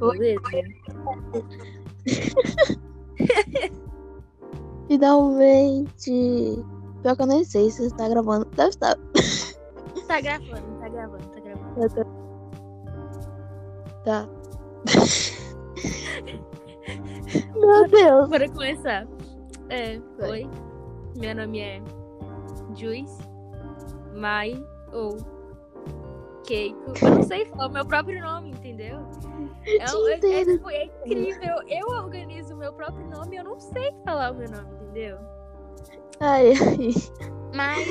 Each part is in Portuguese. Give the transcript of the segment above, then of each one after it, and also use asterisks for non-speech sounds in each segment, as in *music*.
beleza? *laughs* Finalmente! Pior que eu nem sei se você tá gravando. Deve estar. Tá gravando, tá gravando, tá gravando. Tô- Tá. *laughs* Meu Deus! Bora começar. É, oi. Meu nome é Juice, Mai ou Keiko. Eu não sei falar o meu próprio nome, entendeu? É, é- é, tipo, é incrível. Eu organizo o meu próprio nome e eu não sei falar o meu nome, entendeu? Ai, ai. Mas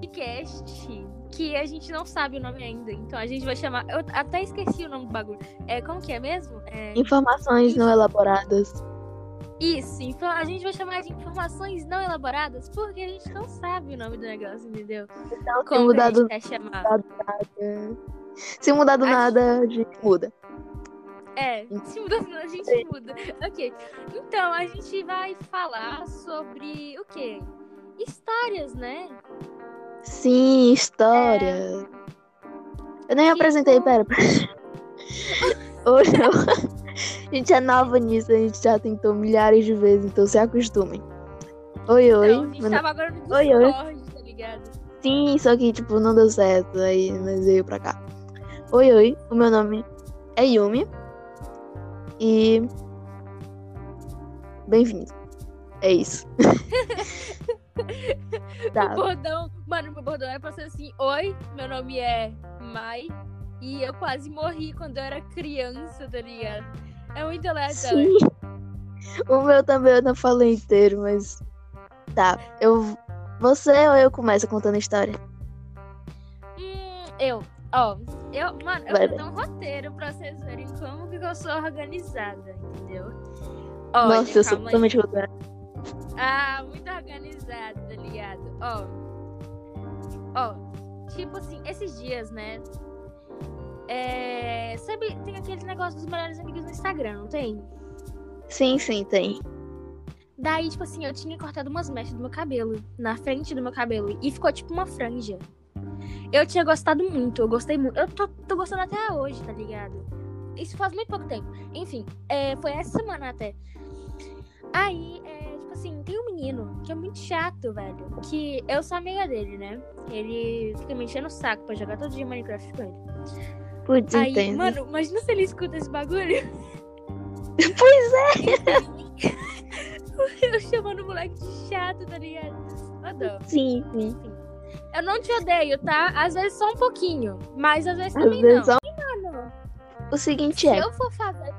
podcast que a gente não sabe o nome ainda. Então a gente vai chamar. Eu até esqueci o nome do bagulho. É, como que é mesmo? É, Informações não elaboradas. Isso, então a gente vai chamar de informações não elaboradas porque a gente não sabe o nome do negócio, entendeu? Então, Como mudar do quer chamar. Se mudar do nada, a gente muda. É, se mudar a gente muda. Ok. Então, a gente vai falar sobre o quê? Histórias, né? Sim, história. Eu nem Tipo- apresentei, pera. *laughs* Hoje eu... *laughs* A gente é nova nisso, a gente já tentou milhares de vezes, então se acostumem. Oi, oi. A gente Meu tava agora no Oi, oi. Discord, tá ligado? Sim, só que, tipo, não deu certo. Aí nós veio pra cá. Oi, oi. O meu nome é Yumi. E. Bem-vindo. É isso. *laughs* O tá. bordão, mano, meu bordão era pra ser assim: Oi, meu nome é Mai. E eu quase morri quando eu era criança, tá ligado? É muito aleatório. Sim. O meu também eu não falei inteiro, mas. Tá. Eu. Você ou eu começo contando a história? Hum, eu, ó, eu, mano, eu vou dar um roteiro pra vocês verem como que eu sou organizada, entendeu? Olha, Nossa, eu sou totalmente contrário. Ah, muito organizada, tá ligado? Ó. Ó, tipo assim, esses dias, né? É. Sabe, tem aquele negócio dos melhores amigos no Instagram, não tem? Sim, sim, tem. Daí, tipo assim, eu tinha cortado umas mechas do meu cabelo, na frente do meu cabelo, e ficou tipo uma franja. Eu tinha gostado muito, eu gostei muito. Eu tô, tô gostando até hoje, tá ligado? Isso faz muito pouco tempo. Enfim, é, foi essa semana até. Aí, é, tipo assim, tem um menino que é muito chato, velho. Que eu sou amiga dele, né? Ele fica me enchendo o saco pra jogar todo dia Minecraft com ele. Putz, Aí, entendo. mano, imagina se ele escuta esse bagulho. *laughs* Pois é. *laughs* Eu chamando o moleque de chato, tá ligado? Adoro. Sim, sim. Eu não te odeio, tá? Às vezes só um pouquinho. Mas às vezes Às também vezes não. só- Mano, O seguinte se é. eu for fazer.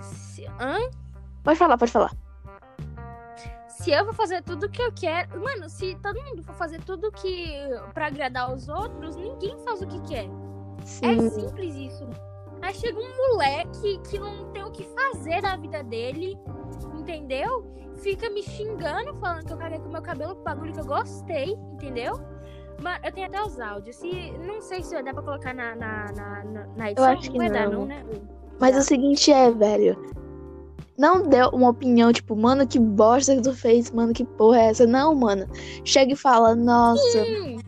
Se... Hã? Pode falar, pode falar. Se eu for fazer tudo que eu quero. Mano, se todo mundo for fazer tudo que. pra agradar os outros, ninguém faz o que quer. É Sim. simples isso. Aí chega um moleque que não tem o que fazer na vida dele, entendeu? Fica me xingando, falando que eu caguei com meu cabelo, bagulho que eu gostei, entendeu? Mano, eu tenho até os áudios. Se, não sei se dá pra colocar na, na, na, na- edição. acho que vai dar, não. não, né? Mas o seguinte é, velho. Não deu uma opinião, tipo, mano, que bosta que tu fez, mano, que porra é essa? Não, mano. Chega e fala, nossa. Sim,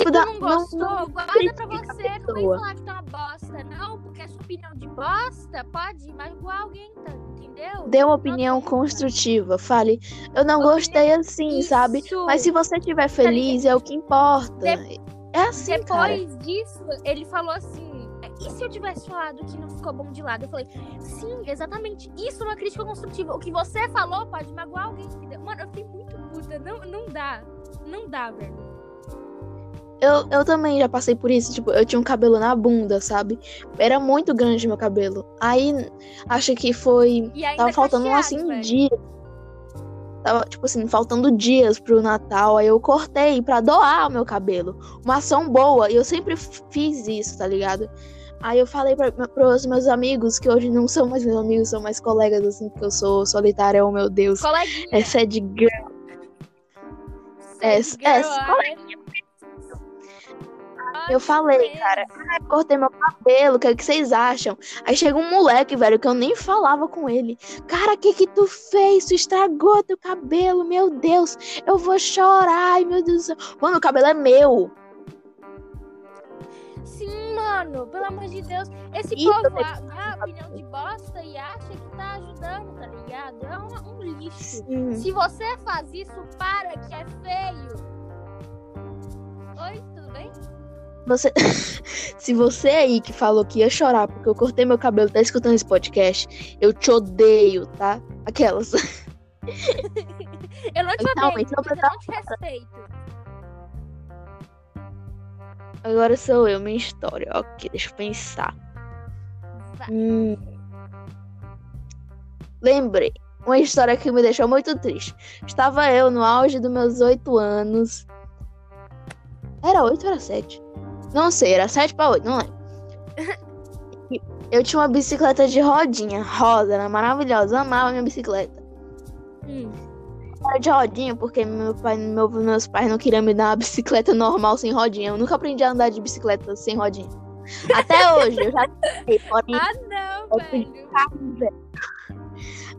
Tipo, dá. tu não gostou, guarda pra critica a você. Não vem falar que tá uma bosta, não. Porque a sua opinião de bosta pode magoar alguém, tá? entendeu? Dê uma opinião construtiva. Fale, eu não gostei assim, sabe? Isso. Mas se você estiver feliz, é o que importa. De- É assim, cara. Depois disso, ele falou assim: e se eu tivesse falado que não ficou bom de lado? Eu falei, sim, exatamente. Isso não é crítica construtiva. O que você falou pode magoar alguém. Mano, eu fiquei muito puta. Não, não dá. Não dá, velho. Eu, eu também já passei por isso. Tipo, eu tinha um cabelo na bunda, sabe? Era muito grande meu cabelo. Aí, acho que foi. Tava faltando cacheado, assim velho. dias. Tava, tipo assim, faltando dias pro Natal. Aí eu cortei pra doar o meu cabelo. Uma ação boa. E eu sempre fiz isso, tá ligado? Aí eu falei pra, pros meus amigos, que hoje não são mais meus amigos, são mais colegas, assim, porque eu sou solitária, oh meu Deus. Coleguinha. É sad girl. é- Sad é, girl, coleguinha. Eu falei, cara, ah, cortei meu cabelo, o que, é que vocês acham? Aí chega um moleque, velho, que eu nem falava com ele. Cara, o que que tu fez? Tu estragou teu cabelo, meu Deus. Eu vou chorar, ai meu Deus do céu. Mano, o cabelo é meu. Sim, mano, pelo amor de Deus. Esse Isso povo dá opinião de bosta e acha que tá ajudando, tá ligado? É um, um lixo. Sim. Se você faz isso, para, que é feio. Oi, tudo bem? Você... *laughs* Se você aí que falou que ia chorar porque eu cortei meu cabelo tá escutando esse podcast, eu te odeio, tá? Aquelas. *laughs* Eu não te Então, odeio, então mas eu não te respeito. Agora sou eu, minha história. Ok, deixa eu pensar. Hum. Lembrei. Uma história que me deixou muito triste. Estava eu no auge dos meus oito anos. Era oito ou era sete? Não sei, era sete para oito, não lembro. E *laughs* Eu tinha uma bicicleta de rodinha, rosa, era maravilhosa, amava minha bicicleta. Hum. Era de rodinha porque meu pai, meu- meus pais não queriam me dar uma *laughs* bicicleta normal sem rodinha. Eu nunca aprendi a andar de bicicleta sem rodinha. Até *laughs* hoje, eu já sei, porém Ah, não, velho.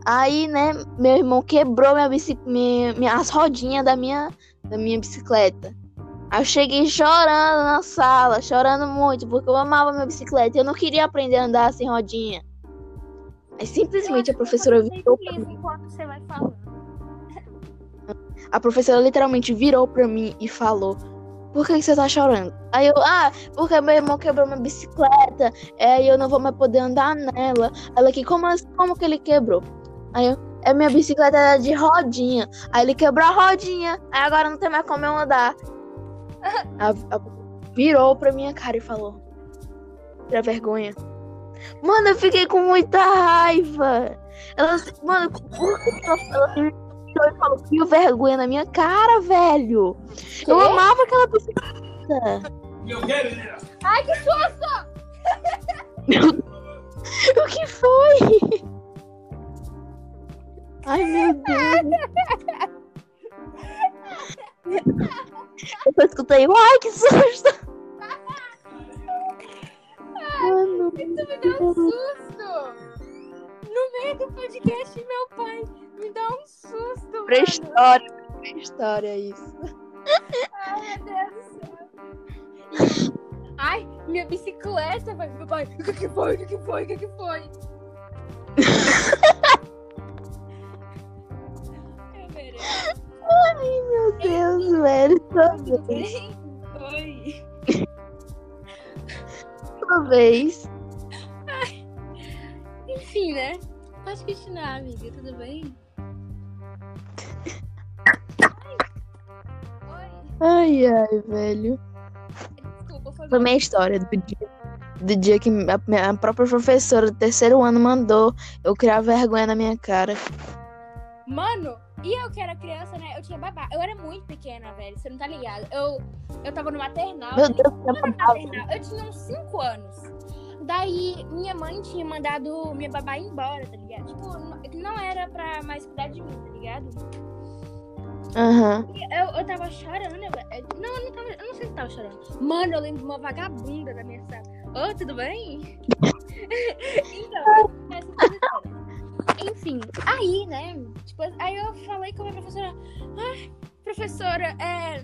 Aí, né, meu irmão quebrou minha minha, minha- as rodinhas da minha, da minha bicicleta. Aí eu cheguei chorando na sala, chorando muito, porque eu amava minha bicicleta. e Eu não queria aprender a andar sem rodinha. Aí simplesmente a professora virou pra mim. você vai falando. A professora literalmente virou pra mim e falou: Por que, que você tá chorando? Aí eu, ah, porque meu irmão quebrou minha bicicleta, é, e eu não vou mais poder andar nela. Ela aqui, como, assim- como que ele quebrou? Aí eu, é minha bicicleta era de rodinha. Aí ele quebrou a rodinha, aí agora não tem mais como eu andar. A- a- virou pra minha cara e falou: Tira vergonha. Mano, eu fiquei com muita raiva. Ela, mano, por que ela virou e falou: Tira vergonha na minha cara, velho. Eu Quê? amava aquela bicicleta. Ai, que susto! *laughs* O que foi? Ai, meu Deus. *laughs* Eu só escutei, ai, que susto! Mano, Tu me deu um susto! No meio do podcast, meu pai me dá um susto, pra mano. história, pra história isso. Ai, meu Deus do céu. Ai, minha bicicleta, vai. Meu pai, o que que foi? O que que foi? O que que foi? *laughs* Toda vez, bem? Oi. toda vez. Enfim, né? Pode continuar, amiga. Tudo bem? Oi. Ai, ai, velho. Desculpa, foi Foi minha história do dia, do dia que a, minha- a própria professora do terceiro ano mandou eu criar vergonha na minha cara. Mano, e eu que era criança, né? Eu tinha babá. Eu era muito pequena, velho. Você não tá ligado? Eu, eu tava no maternal. Meu né? Deus, era babá. maternal, Eu tinha uns 5 anos. Daí, minha mãe tinha mandado minha babá embora, tá ligado? Tipo, não- era pra mais cuidar de mim, tá ligado? Aham. E Eu, eu tava chorando, velho. Não, eu não tava. Eu não sei se tava chorando. Mano, eu lembro de uma vagabunda da minha sala. Ô, tudo bem? *laughs* então, Enfim, aí, né? Tipo, aí eu falei com a minha professora. Ai, professora, é.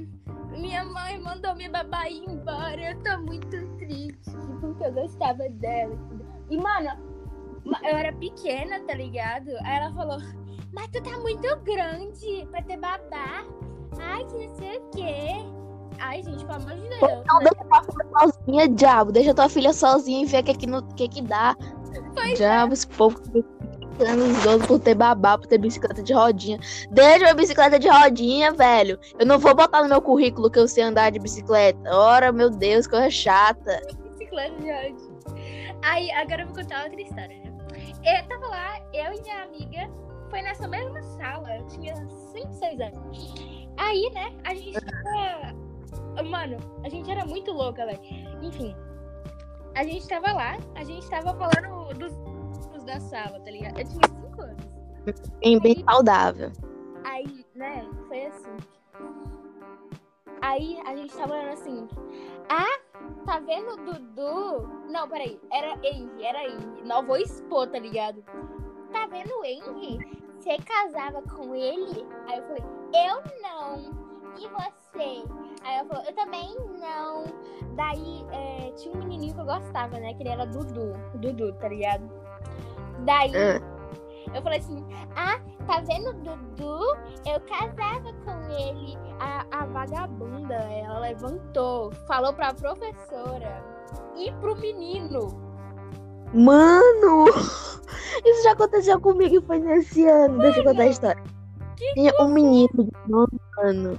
Minha mãe mandou minha babá ir embora. Eu tô muito triste. Porque eu gostava dela. E, mano, ma- eu era pequena, tá ligado? Aí ela falou. Mas tu tá muito grande pra ter babá. Ai, que não sei o quê. Ai, gente, pelo amor de Deus. Não deixa tua filha sozinha, diabo. Deixa tua filha sozinha e vê o que, é que, que, é que dá. Pois é. diabo, esse povo fica anos dois por ter babá, por ter bicicleta de rodinha. Deixa minha bicicleta de rodinha, velho. Eu não vou botar no meu currículo que eu sei andar de bicicleta. Ora, meu Deus, coisa chata. bicicleta de ódio. Aí, agora eu vou contar outra história, né? Eu tava lá, eu e minha amiga, foi nessa mesma sala, eu tinha 5, 6 anos. Aí, né, a gente tava. Mano, a gente era muito louca, velho. Enfim, a gente tava lá, a gente tava falando dos da sala, tá ligado? Eu tinha 5 anos. Bem, bem saudável. Aí, né, foi assim. Aí a gente tava falando assim. Ah, tá vendo o Dudu? Não, peraí. Era Henry, era Henry. Não vou expor, tá ligado? Tá vendo o Henry? Você casava com ele? Aí eu falei, eu não. E você? Aí ela falou, eu também não. Daí é, tinha um menininho que eu gostava, né? Que ele era Dudu. Dudu, tá ligado? Daí Ah. eu falei assim, ah, tá vendo o Dudu? Eu casava com ele. A, a vagabunda, ela levantou, falou pra professora e pro menino. Mano! *laughs* Isso já aconteceu comigo e foi nesse ano. Deixa eu contar a história. Tinha um menino do nono ano.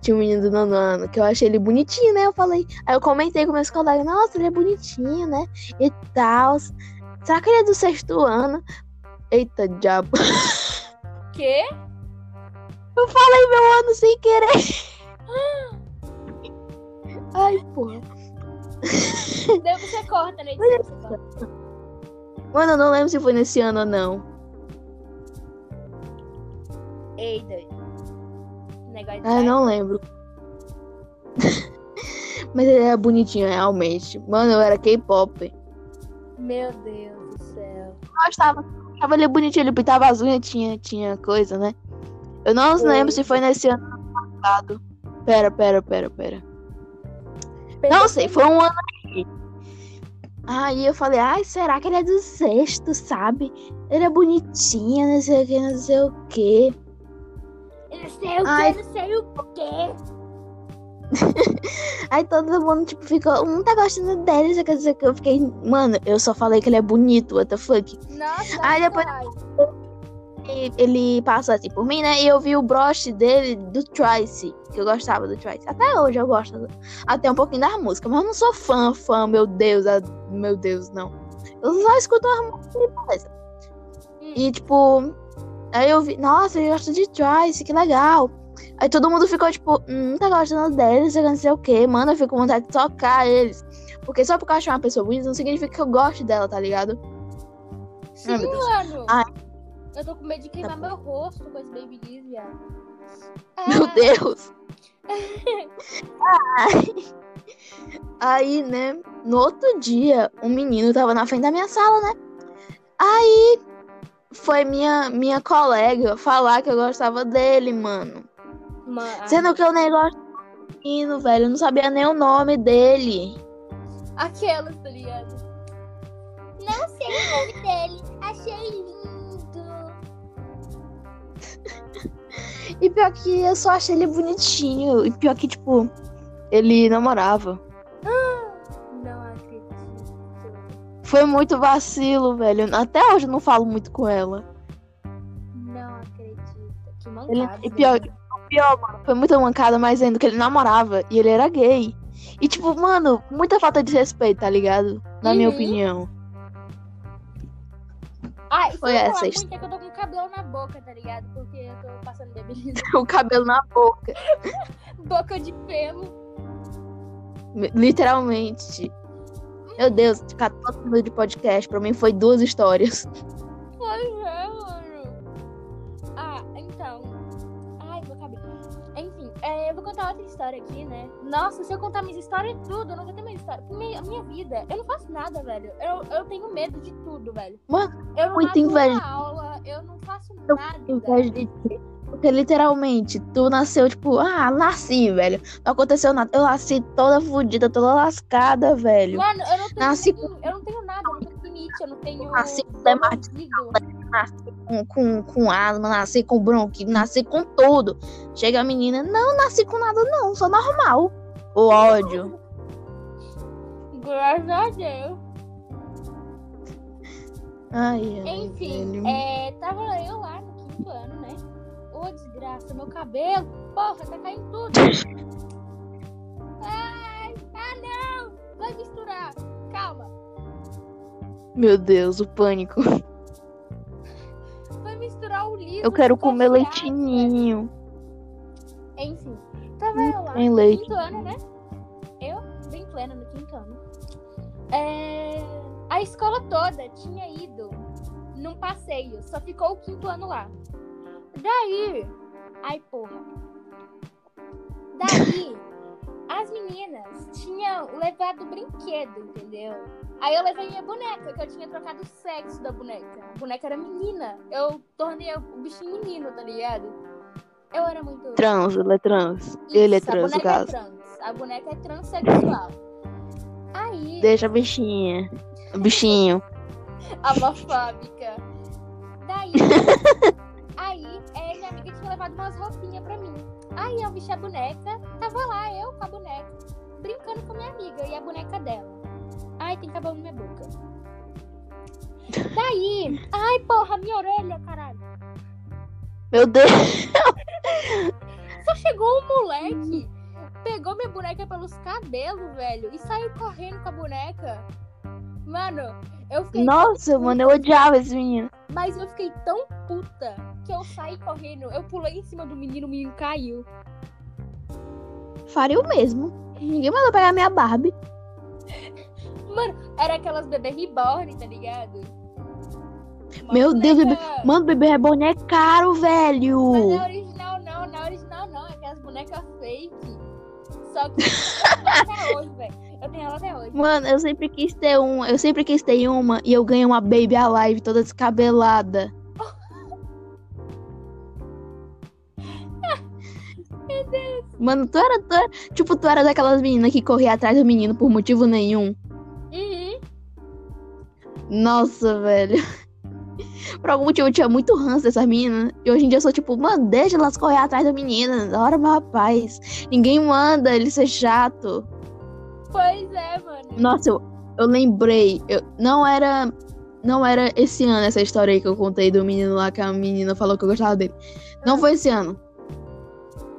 Tinha um menino do nono ano que eu achei ele bonitinho, né? Eu falei. Aí eu comentei com meus colegas, nossa, ele é bonitinho, né? E tal. Será que ele é do sexto ano? Eita, diabo. Quê? Eu falei meu ano sem querer. *gasps* Ai, porra. Daí você corta, né? Mano, eu não lembro se foi nesse ano ou não. Ei, doido. Negócio Ah, eu não lembro. *laughs* Mas ele era bonitinho, realmente. Mano, eu era K-pop. Meu Deus do céu. gostava. Achava ele bonitinho, ele pintava as unhas, tinha, tinha coisa, né? Eu não Foi. lembro se foi nesse ano passado. Pera, pera, pera, pera. Não sei, foi um ano aí. Aí eu falei, ai, será que ele é do sexto, sabe? Ele é bonitinho, não sei o que, não sei o que. Eu não sei o que, não sei o quê. Aí todo mundo, tipo, ficou, um tá gostando dele, dizer que eu fiquei, mano, eu só falei que ele é bonito, what the fuck. Nossa, Aí depois- ai. E ele passou assim por mim, né? E eu vi o broche dele do Trice, que eu gostava do Trice. Até hoje eu gosto até um pouquinho da música, mas eu não sou fã, fã, meu Deus, ah, meu Deus, não. Eu só escuto as músicas e beleza. E tipo, aí eu vi, nossa, ele gosta de Trice, que legal. Aí todo mundo ficou tipo, hum, tá gostando dele, você não sei o que, mano, eu fico com vontade de tocar eles. Porque só porque eu acho uma pessoa bonita não significa que eu gosto dela, tá ligado? Sim, meu mano. Ai. Eu tô com medo de queimar Tá meu rosto com esse Babyliss, viado. *laughs* Meu Ah, Deus! *laughs* Ai. Aí, né, no outro dia, um menino tava na frente da minha sala, né? Aí foi minha, minha colega falar que eu gostava dele, mano. Mano, Sendo que eu nem gosto do menino, velho. Eu não sabia nem o nome dele. Aquelas, tá ligado? Não sei o nome dele. Achei lindo. E pior que eu só achei ele bonitinho. E pior que, tipo, ele namorava. Não acredito. Foi muito vacilo, velho. Até hoje eu não falo muito com ela. Não acredito. Que Ele, mancada. e pior, o pior, mano, foi muita mancada, mas ainda que ele namorava e ele era gay. E, tipo, mano, muita falta de respeito, tá ligado? Na minha Uhum. opinião. Ah, e Foi essa muito é que eu tô com cabelo na boca, tá ligado? Porque eu tô passando Babyliss. *laughs* o cabelo na boca. *laughs* boca de pelo. Literalmente. Meu Deus, ficar todo mundo de podcast, pra mim foi duas histórias. *laughs* eu vou contar outra história aqui, né? Nossa, se eu contar minhas histórias, tudo, eu não vou ter mais história. Minha, minha vida, eu não faço nada, velho. Eu, eu tenho medo de tudo, velho. Mano, eu não muita faço inveja. aula, eu não faço Eu nada. Inveja de ti. Porque literalmente, tu nasceu, tipo, ah, nasci, velho. Não aconteceu nada. Eu nasci toda fodida, toda lascada, velho. Mano, eu não tenho, Nasci eu não tenho nada, eu não tenho eu não tenho. Nasci com dermatite. Nasci com, com, com asma, nasci com bronquite, nasci com tudo. Chega a menina, não, nasci com nada, não, sou normal. O ódio. Graças a Deus. Ai, ai, Enfim, velho. é, tava eu lá no quinto ano, né? Ô, desgraça, meu cabelo, porra, tá caindo tudo. *laughs* Ai, ah não! Vai misturar, calma. Meu Deus, o pânico. Vai misturar o liso. Eu quero comer leitinho. Enfim, tava eu lá tem no leite. quinto ano, né? Eu, bem plena no quinto ano. É, a escola toda tinha ido num passeio, só ficou o quinto ano lá. Daí, ai porra. Daí, as meninas tinham levado brinquedo, entendeu? Aí eu levei minha boneca, que eu tinha trocado o sexo da boneca. A boneca era menina. Eu tornei o bichinho menino, tá ligado? Eu era muito. Trans, ele é trans. ele é Isso, a trans, no boneca é trans. A boneca é transexual. Aí, Deixa a bichinha. O bichinho. *laughs* a homofóbica. Daí, *laughs* aí, é, minha amiga tinha levado umas roupinhas pra mim. Aí eu vesti a boneca, tava lá, eu com a boneca, brincando com a minha amiga e a boneca dela. Ai, tem cabelo na minha boca. Daí, ai, porra, minha orelha, caralho. Meu Deus. Só chegou um moleque, pegou minha boneca pelos cabelos, velho, e saiu correndo com a boneca. Mano, eu fiquei. Nossa, mano, eu odiava esse menino. Mas eu fiquei tão puta que eu saí correndo. Eu pulei em cima do menino, o menino caiu. Faria o mesmo. Ninguém mandou pegar minha Barbie. *laughs* Mano, era aquelas bebê reborn, tá ligado? Uma Meu Deus, boneca- Mano, bebê reborn é caro, velho. Mas não é original, não. Não é original, não. É aquelas bonecas fake. Só que *laughs* até hoje, velho. Tenho ela até hoje. Mano, eu sempre quis ter uma. Eu sempre quis ter uma e eu ganhei uma Baby Alive toda descabelada. *laughs* Mano, tu era, tu era- Tipo, tu era daquelas meninas que corria atrás do menino por motivo nenhum. Uhum. Nossa, velho. *laughs* Por algum motivo eu tinha muito ranço dessas meninas. E hoje em dia eu sou tipo, mano, deixa elas correr atrás da menina. Da hora, meu rapaz. Ninguém manda ele ser chato. Pois é, mano. Nossa, eu, eu lembrei. Eu, não era. Não era esse ano essa história aí que eu contei do menino lá que a menina falou que eu gostava dele. Não foi esse ano.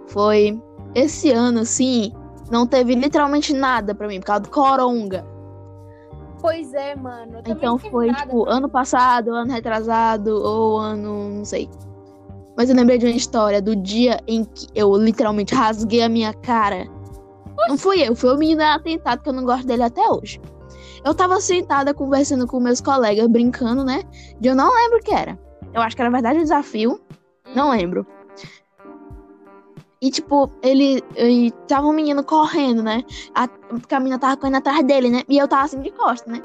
Foi esse ano, assim. Não teve literalmente nada pra mim, por causa do Coronga. Pois é, mano. Então foi, nada tipo, ano passado, ano retrasado, ou ano. não sei. Mas eu lembrei de uma história do dia em que eu literalmente rasguei a minha cara. Não fui eu, foi o menino atentado, que eu não gosto dele até hoje. Eu tava sentada conversando com meus colegas, brincando, né? De eu não lembro o que era. Eu acho que era verdade o desafio. Não lembro. E, tipo, ele. E tava um menino correndo, né? A, porque a menina tava correndo atrás dele, né? E eu tava assim de costas, né?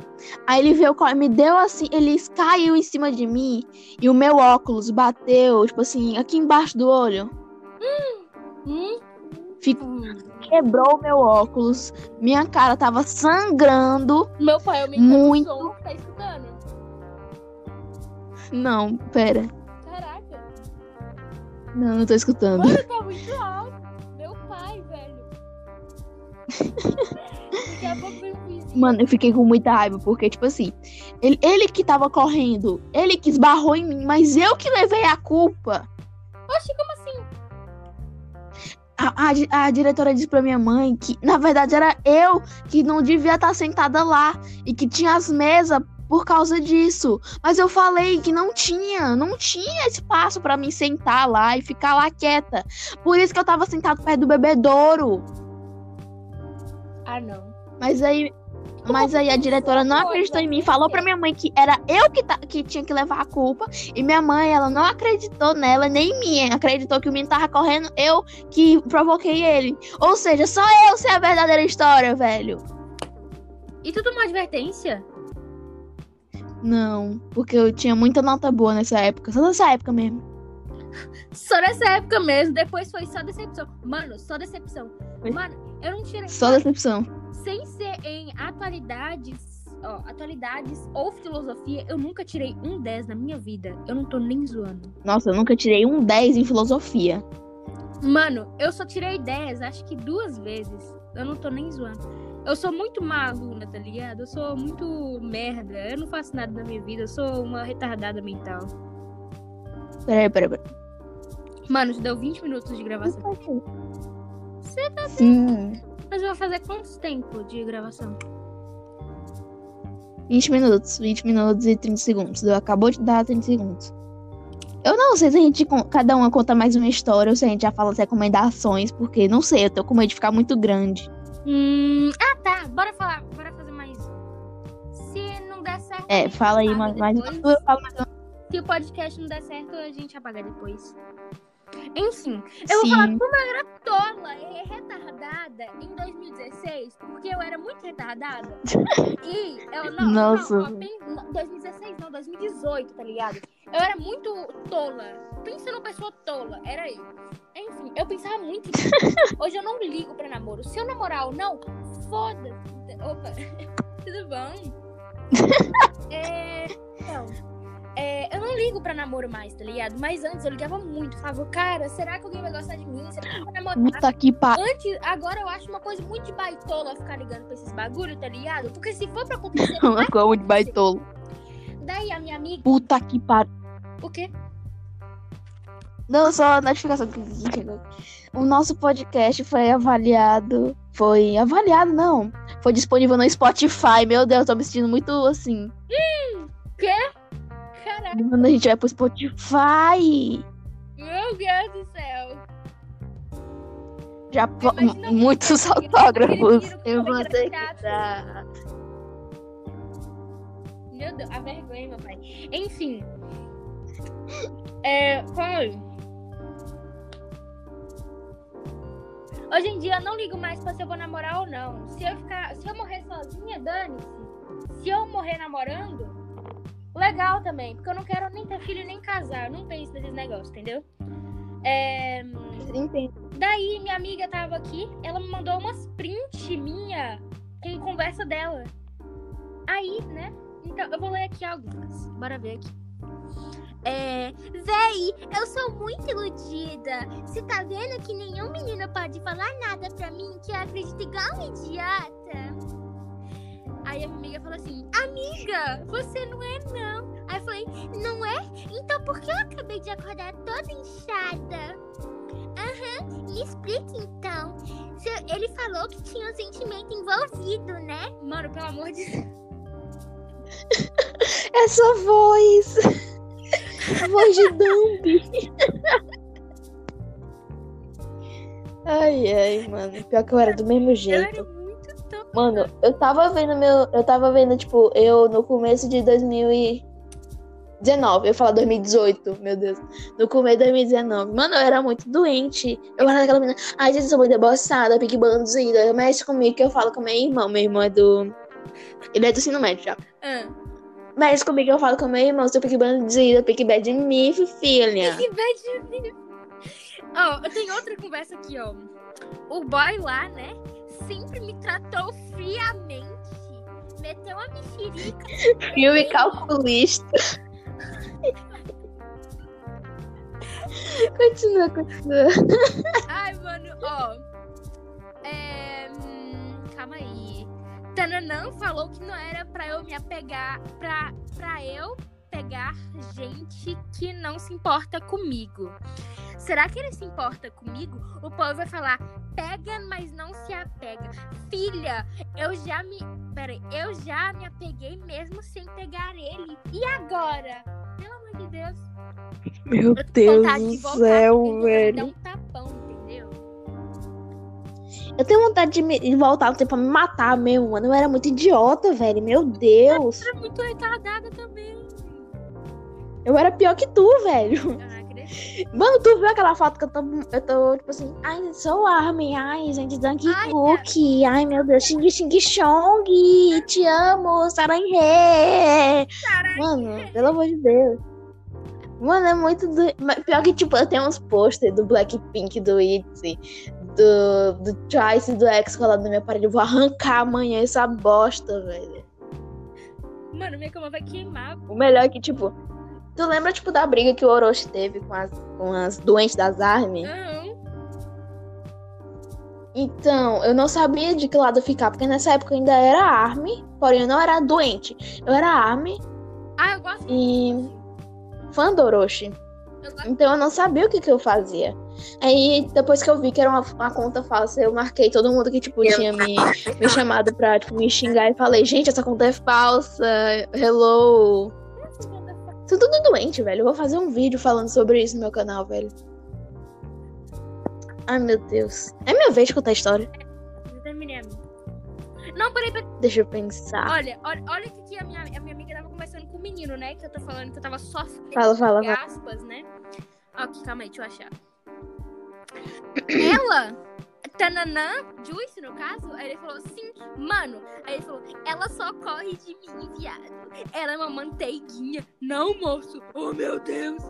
Aí ele veio, me deu assim, ele caiu em cima de mim e o meu óculos bateu, tipo assim, aqui embaixo do olho. Hum? Ficou, Hum. quebrou meu óculos, minha cara tava sangrando. Meu pai aumentando Muito. o som tá escutando. Não, pera. Caraca. Não, não tô escutando. Mano, tá muito alto. Meu pai, velho. Daqui a pouco vem. Mano, eu fiquei com muita raiva, porque, tipo assim, ele, ele que tava correndo, ele que esbarrou em mim, mas eu que levei a culpa. A, a, a diretora disse pra minha mãe que, na verdade, era eu que não devia estar sentada lá e que tinha as mesas por causa disso. Mas eu falei que não tinha, não tinha espaço pra mim sentar lá e ficar lá quieta. Por isso que eu tava sentado perto do bebedouro. Ah, não. Mas aí, mas aí a diretora não acreditou em mim, falou pra minha mãe que era eu que, ta- que tinha que levar a culpa. E minha mãe, ela não acreditou nela, nem em mim. Acreditou que o menino tava correndo, eu que provoquei ele. Ou seja, só eu sei a verdadeira história, velho. E tu tomou advertência? Não, porque eu tinha muita nota boa nessa época. Só nessa época mesmo. Só nessa época mesmo. Depois foi só decepção. Mano, só decepção. Mano, eu não tirei. Só decepção. Sem ser em atualidades, ó, atualidades ou filosofia, eu nunca tirei um 10 na minha vida. Eu não tô nem zoando. Nossa, eu nunca tirei um 10 em filosofia. Mano, eu só tirei 10, acho que duas vezes. Eu não tô nem zoando. Eu sou muito má aluna, tá ligado? Eu sou muito merda. Eu não faço nada na minha vida. Eu sou uma retardada mental. Peraí, peraí, peraí. Mano, já deu 20 minutos de gravação. Você tá Sim. Mas eu vou fazer quanto tempo de gravação? 20 minutos, 20 minutos e 30 segundos. Eu acabou de dar 30 segundos. Eu não sei se a gente, cada uma conta mais uma história ou se a gente já fala as recomendações, porque não sei, eu tô com medo de ficar muito grande. Hum, ah, tá. Bora falar. Bora fazer mais. Se não der certo. É, fala aí mais, mais uma. Eu falo mais uma. Se o podcast não der certo, a gente apaga depois. Enfim, eu vou Sim. falar como eu era tola e retardada em 2016, porque eu era muito retardada. *laughs* E eu não. Nossa. Não, não, 2016 não, 2018, tá ligado? Eu era muito tola. Pensa numa pessoa tola, era eu. assim, eu pensava muito. *laughs* Hoje eu não ligo pra namoro. Se eu namorar ou não, foda-se. Opa, *laughs* tudo bom? é, então, é, eu não ligo pra namoro mais, tá ligado? Mas antes eu ligava muito. Falava, cara, será que alguém vai gostar de mim? Será que eu vou namorar? Puta que pariu. Antes, agora eu acho uma coisa muito de baitola ficar ligando pra esses bagulho, tá ligado? Porque se for pra acontecer. *laughs* vai Como de baitolo. Daí a minha amiga. Puta que pariu. O quê? Não, só a notificação que chegou. O nosso podcast foi avaliado. Foi avaliado, não. Foi disponível no Spotify. Meu Deus, tô me sentindo muito assim. Caraca, Quando a gente vai pro Spotify. meu Deus do céu. Já po- muitos é que- autógrafos. Eu vou é que ter que dar. Meu Deus, a vergonha, meu pai. Enfim. É. Foi. Hoje em dia eu não ligo mais pra se eu vou namorar ou não. Se eu ficar. Se eu morrer sozinha, dane-se. Se eu morrer namorando, legal também. Porque eu não quero nem ter filho nem casar. Não penso nesses negócios, entendeu? É. Entendo. Daí, minha amiga tava aqui, ela me mandou umas print minha com conversa dela. Aí, né? Então, eu vou ler aqui algumas. Bora ver aqui. É. Véi, eu sou muito iludida. Você tá vendo que nenhum menino pode falar nada pra mim que eu acredito igual uma idiota? Aí a minha amiga falou assim: Amiga, você não. Então por que eu acabei de acordar toda inchada? Aham, me explica então. Ele falou que tinha um sentimento envolvido, né? Mano, pelo amor de Deus. Essa voz. voz de Dumbi. ai, ai, mano. Pior que eu era do mesmo jeito. Mano, eu tava vendo meu. Eu tava vendo, tipo, eu no começo de 2019. Eu falar 2018, meu Deus. No começo de 2019. Mano, eu era muito doente. Eu era aquela menina. Ai, gente, eu sou muito deboçada, pique bandida. Mexe comigo que eu falo com meu irmão. Meu irmão é do. Ele é do ensino médio já. Ah, Mexe comigo que eu falo com meu irmão. Seu pique bandida, pique bad de mim, filha. que bad de Ó, eu tenho outra conversa aqui, ó. O boy lá, né? Sempre me tratou friamente. Meteu uma mexerica. *laughs* Filme calculista. Continua, continua. Ai, mano, ó. É. hum, calma aí. Tananã falou que não era pra eu me apegar. Pra, pra eu pegar gente que não se importa comigo. Será que ele se importa comigo? O povo vai falar, pega, mas não se apega. Filha, eu já me. Peraí, eu já me apeguei mesmo sem pegar ele. E agora? De Deus. Meu Eu Deus do voltar céu, velho. um tapão, entendeu? Eu tenho vontade de, me, de voltar no tempo pra me matar mesmo, mano. Eu era muito idiota, velho. Meu Deus. Era muito retardada também. Eu era pior que tu, velho. Eu. Mano, tu viu aquela foto que eu tô, eu tô tipo assim, ai, sou Armin, ai, gente, Donkey Ai, Cookie, ai, meu Deus, Xing Xing Chong, te amo, Saranhe. Mano, pelo amor de Deus. Mano, é muito do... Pior que, tipo, eu tenho uns posters do Blackpink, do ITZY, do, do Twice e do X colado na minha parede. Eu vou arrancar amanhã essa bosta, velho. Mano, minha cama vai queimar. O melhor é que, tipo, tu lembra, tipo, da briga que o Orochi teve com as, com as doentes das Armin? Não. Então, eu não sabia de que lado ficar, porque nessa época eu ainda era Armin, porém eu não era doente. Eu era Armin Ah, eu gosto e fã do Orochi. Então eu não sabia o que, que eu fazia. Aí, depois que eu vi que era uma, uma conta falsa, eu marquei todo mundo que, tipo, tinha me, me chamado pra, tipo, me xingar e falei, gente, essa conta é falsa, hello. São tudo doente, velho. Eu vou fazer um vídeo falando sobre isso no meu canal, velho. Ai, meu Deus. É minha vez de contar a história. Eu terminei a minha. Não, peraí, peraí. Deixa eu pensar. Olha, olha, olha que aqui a minha, a minha o menino, né? Que eu tô falando que eu tava sofrendo. Fala, fala, fala. aspas, né? Aqui, calma aí, deixa eu achar. Ela, Tananã, Juice, no caso, aí ele falou sim, mano. Aí ele falou, ela só corre de mim, viado. Ela é uma manteiguinha. Não, moço. Oh, meu Deus.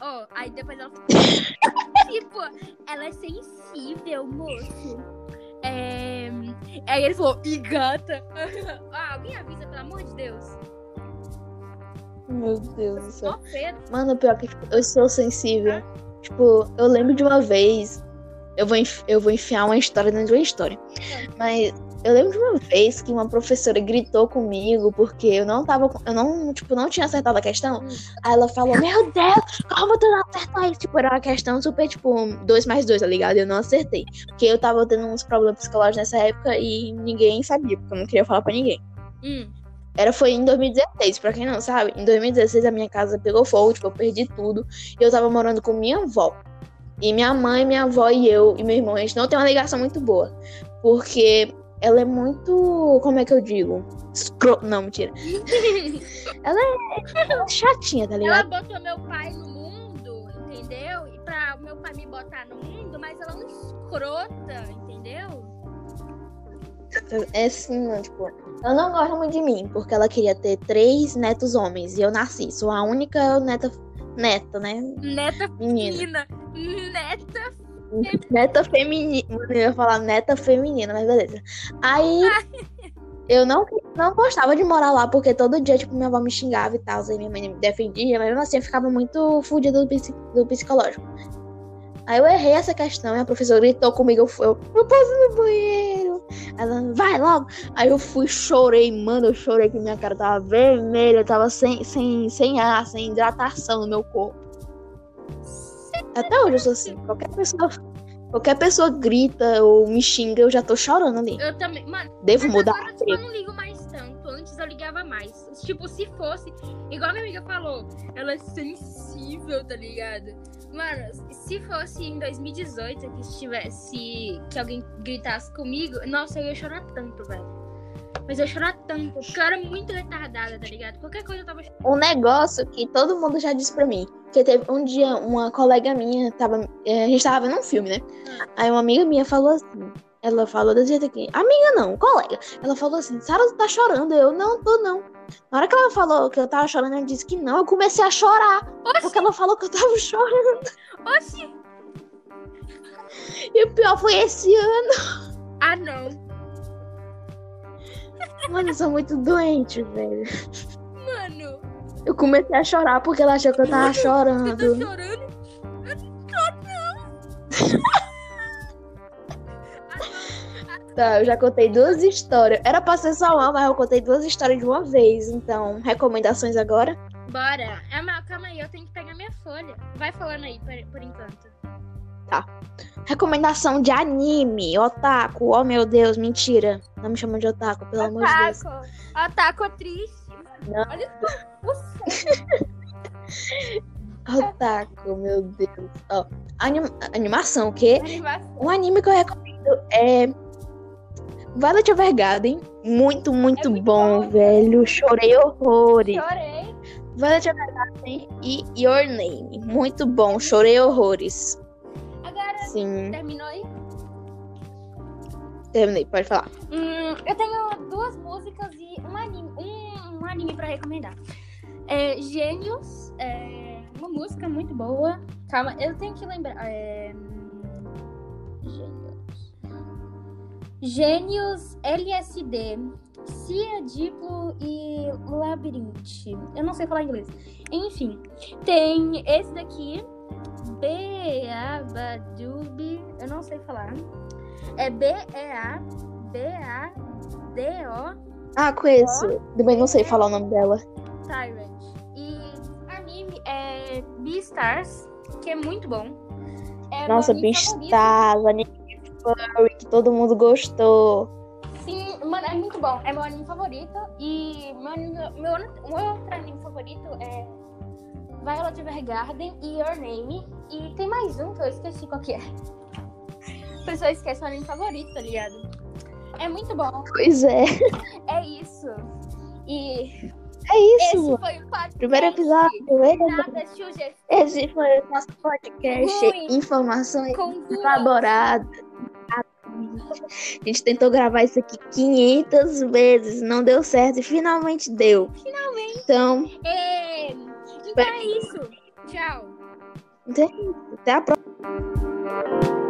Ó, aí depois ela falou, *laughs* tipo, ela é sensível, moço. É... Aí ele falou, e gata? *laughs* ah, alguém avisa, pelo amor de Deus. Meu Deus do céu. Pedro. Mano, pior que tipo, eu sou sensível. Tipo, eu lembro de uma vez. Eu vou, eu vou enfiar uma história dentro de uma história. Mas eu lembro de uma vez que uma professora gritou comigo porque eu não tava. Eu não, tipo, não tinha acertado a questão. Hum. Aí ela falou: Meu Deus, como tu não acertou isso? Tipo, era uma questão super, tipo, 2 mais 2, tá ligado? E eu não acertei. Porque eu tava tendo uns problemas psicológicos nessa época e ninguém sabia, porque eu não queria falar pra ninguém. Hum. Era, foi em 2016, pra quem não sabe. Em 2016 a minha casa pegou fogo, tipo, eu perdi tudo. E eu tava morando com minha avó. E minha mãe, minha avó e eu e meu irmão, a gente não tem uma ligação muito boa. Porque ela é muito. Como é que eu digo? Escro... Não, mentira. *laughs* ela é chatinha, tá Ela ligado? botou meu pai no mundo, entendeu? E pra meu pai me botar no mundo, mas ela é uma escrota, entendeu? É assim, mano, tipo. Ela não gosta muito de mim, porque ela queria ter três netos homens. E eu nasci. Sou a única neta. Neta, né? Neta Menina. Neta. Neta feminina. Eu ia falar neta feminina, mas beleza. Aí *laughs* eu não, não gostava de morar lá, porque todo dia, tipo, minha avó me xingava e tal. Aí minha mãe me defendia, mas mesmo assim eu ficava muito fudida do, do psicológico. Aí eu errei essa questão e a professora gritou comigo. Eu, eu, eu posso ir no banheiro. Ela, vai logo. Aí eu fui, chorei, mano. Eu chorei que minha cara tava vermelha, tava sem, sem, sem ar, sem hidratação no meu corpo. Até hoje eu sou assim. Qualquer pessoa, qualquer pessoa grita ou me xinga, eu já tô chorando ali. Eu também. Mano, Devo mudar. agora tipo, eu não ligo mais tanto. Antes eu ligava mais. Tipo, se fosse. Igual a minha amiga falou, ela é sensível, tá ligado? Mano, se fosse em 2018 que estivesse. Que alguém gritasse comigo, nossa, eu ia chorar tanto, velho. Mas eu ia chorar tanto, porque eu era muito retardada, tá ligado? Qualquer coisa eu tava chorando. Um negócio que todo mundo já disse pra mim. Que teve um dia, uma colega minha tava. eh, A gente tava vendo um filme, né? Aí uma amiga minha falou assim. Ela falou desse jeito aqui. Amiga não, colega. Ela falou assim, Sara, tu tá chorando? Eu não tô, não. Na hora que ela falou que eu tava chorando, ela disse que não. Eu comecei a chorar. Porque Oxi, ela falou que eu tava *laughs* chorando. oxi. E o pior foi esse ano. Ah, não. Mano, eu sou muito doente, velho. Mano, Eu comecei a chorar porque ela achou que eu tava você tá chorando. chorando? Eu não tô, não. *laughs* Tá, eu já contei duas histórias. Era pra ser só uma, mas eu contei duas histórias de uma vez. Então, recomendações agora? Bora. É, mas calma aí, eu tenho que pegar minha folha. Vai falando aí, por, por enquanto. Recomendação de anime, otaku. Oh, meu Deus, mentira. Não me chama de otaku, pelo amor de Deus. Otaku. Otaku triste. Não. Olha o. *laughs* Otaku, meu Deus. Ó, anim- animação, o quê? Animação. Um anime que eu recomendo é Violet Evergarden. Muito, muito, É muito bom, bom. velho. Chorei horrores. Chorei. Violet Evergarden e Your Name. Muito bom, chorei horrores. Agora, Sim, terminou aí? terminei, pode falar. Hum, eu tenho duas músicas e um anime, um, um anime pra recomendar. É, Gênios, é uma música muito boa. Calma, eu tenho que lembrar. É, Gênios. Gênios LSD. Cia, Diplo e Labirinte. Eu não sei falar inglês. Enfim, tem esse daqui. Beabadub. Eu não sei falar. É B-E-A-B-A-D-O Ah, conheço. Também não sei falar o nome dela. Tyrant. E anime é Beastars, que é muito bom. É Nossa. Beastars, anime todo mundo gostou. Sim, mano, é muito bom. É meu anime favorito. E meu, meu, meu outro anime favorito é Violet Evergarden e Your Name. E tem mais um que eu esqueci qual que é. *laughs* A pessoa esquece o anime favorito, tá ligado? É muito bom. Pois é. *laughs* É isso. E É isso. esse foi o podcast. Primeiro episódio. esse- Nada Esse foi o nosso podcast. Ruim. Informações elaboradas. *laughs* A gente tentou gravar isso aqui 500 vezes, não deu certo e finalmente deu. Finalmente. Então, É, Então é isso. Tchau. até a próxima.